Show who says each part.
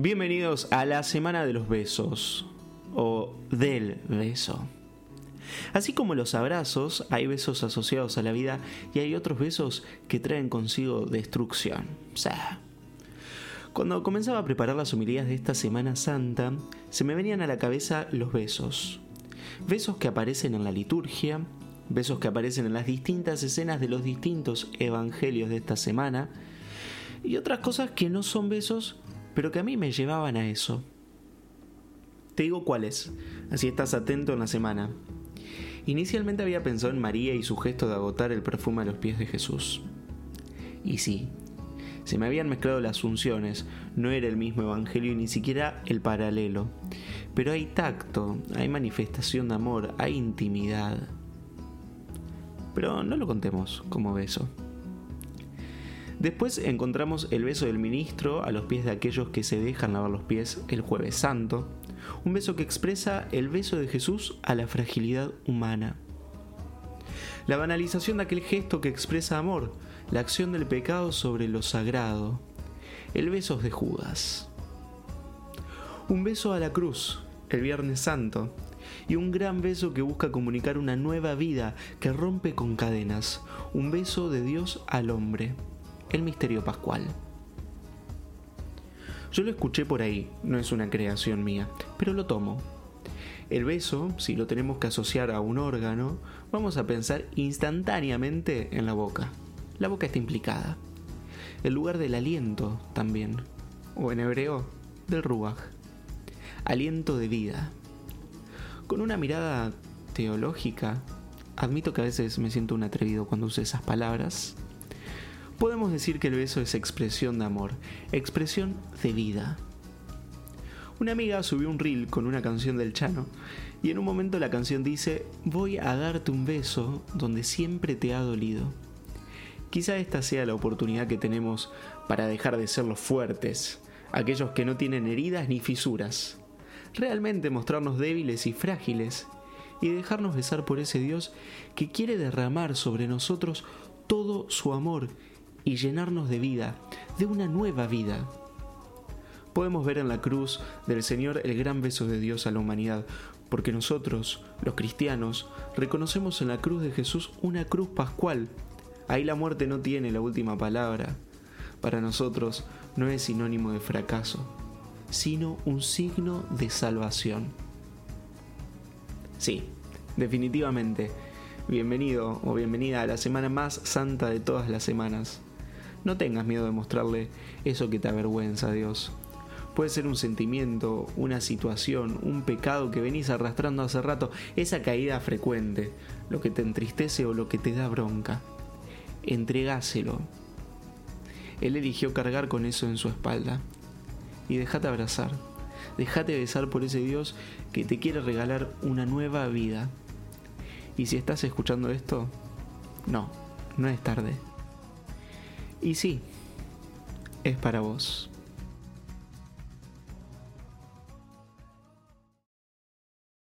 Speaker 1: Bienvenidos a la Semana de los Besos, o del beso. Así como los abrazos, hay besos asociados a la vida y hay otros besos que traen consigo destrucción. Cuando comenzaba a preparar las homilías de esta Semana Santa, se me venían a la cabeza los besos. Besos que aparecen en la liturgia, besos que aparecen en las distintas escenas de los distintos evangelios de esta semana, y otras cosas que no son besos, pero que a mí me llevaban a eso. Te digo cuáles, así estás atento en la semana. Inicialmente había pensado en María y su gesto de agotar el perfume a los pies de Jesús. Y sí, se me habían mezclado las funciones, no era el mismo evangelio y ni siquiera el paralelo. Pero hay tacto, hay manifestación de amor, hay intimidad. Pero no lo contemos como beso. Después encontramos el beso del ministro a los pies de aquellos que se dejan lavar los pies el jueves santo, un beso que expresa el beso de Jesús a la fragilidad humana. La banalización de aquel gesto que expresa amor, la acción del pecado sobre lo sagrado, el beso de Judas. Un beso a la cruz, el Viernes Santo, y un gran beso que busca comunicar una nueva vida que rompe con cadenas, un beso de Dios al hombre el misterio pascual. Yo lo escuché por ahí, no es una creación mía, pero lo tomo. El beso, si lo tenemos que asociar a un órgano, vamos a pensar instantáneamente en la boca. La boca está implicada. El lugar del aliento también, o en hebreo, del ruach. Aliento de vida. Con una mirada teológica, admito que a veces me siento un atrevido cuando uso esas palabras, Podemos decir que el beso es expresión de amor, expresión de vida. Una amiga subió un reel con una canción del Chano y en un momento la canción dice, voy a darte un beso donde siempre te ha dolido. Quizá esta sea la oportunidad que tenemos para dejar de ser los fuertes, aquellos que no tienen heridas ni fisuras, realmente mostrarnos débiles y frágiles y dejarnos besar por ese Dios que quiere derramar sobre nosotros todo su amor y llenarnos de vida, de una nueva vida. Podemos ver en la cruz del Señor el gran beso de Dios a la humanidad, porque nosotros, los cristianos, reconocemos en la cruz de Jesús una cruz pascual. Ahí la muerte no tiene la última palabra. Para nosotros no es sinónimo de fracaso, sino un signo de salvación. Sí, definitivamente, bienvenido o bienvenida a la semana más santa de todas las semanas. No tengas miedo de mostrarle eso que te avergüenza a Dios. Puede ser un sentimiento, una situación, un pecado que venís arrastrando hace rato, esa caída frecuente, lo que te entristece o lo que te da bronca. Entregáselo. Él eligió cargar con eso en su espalda. Y déjate abrazar. Déjate besar por ese Dios que te quiere regalar una nueva vida. Y si estás escuchando esto, no, no es tarde. Y sí, es para vos.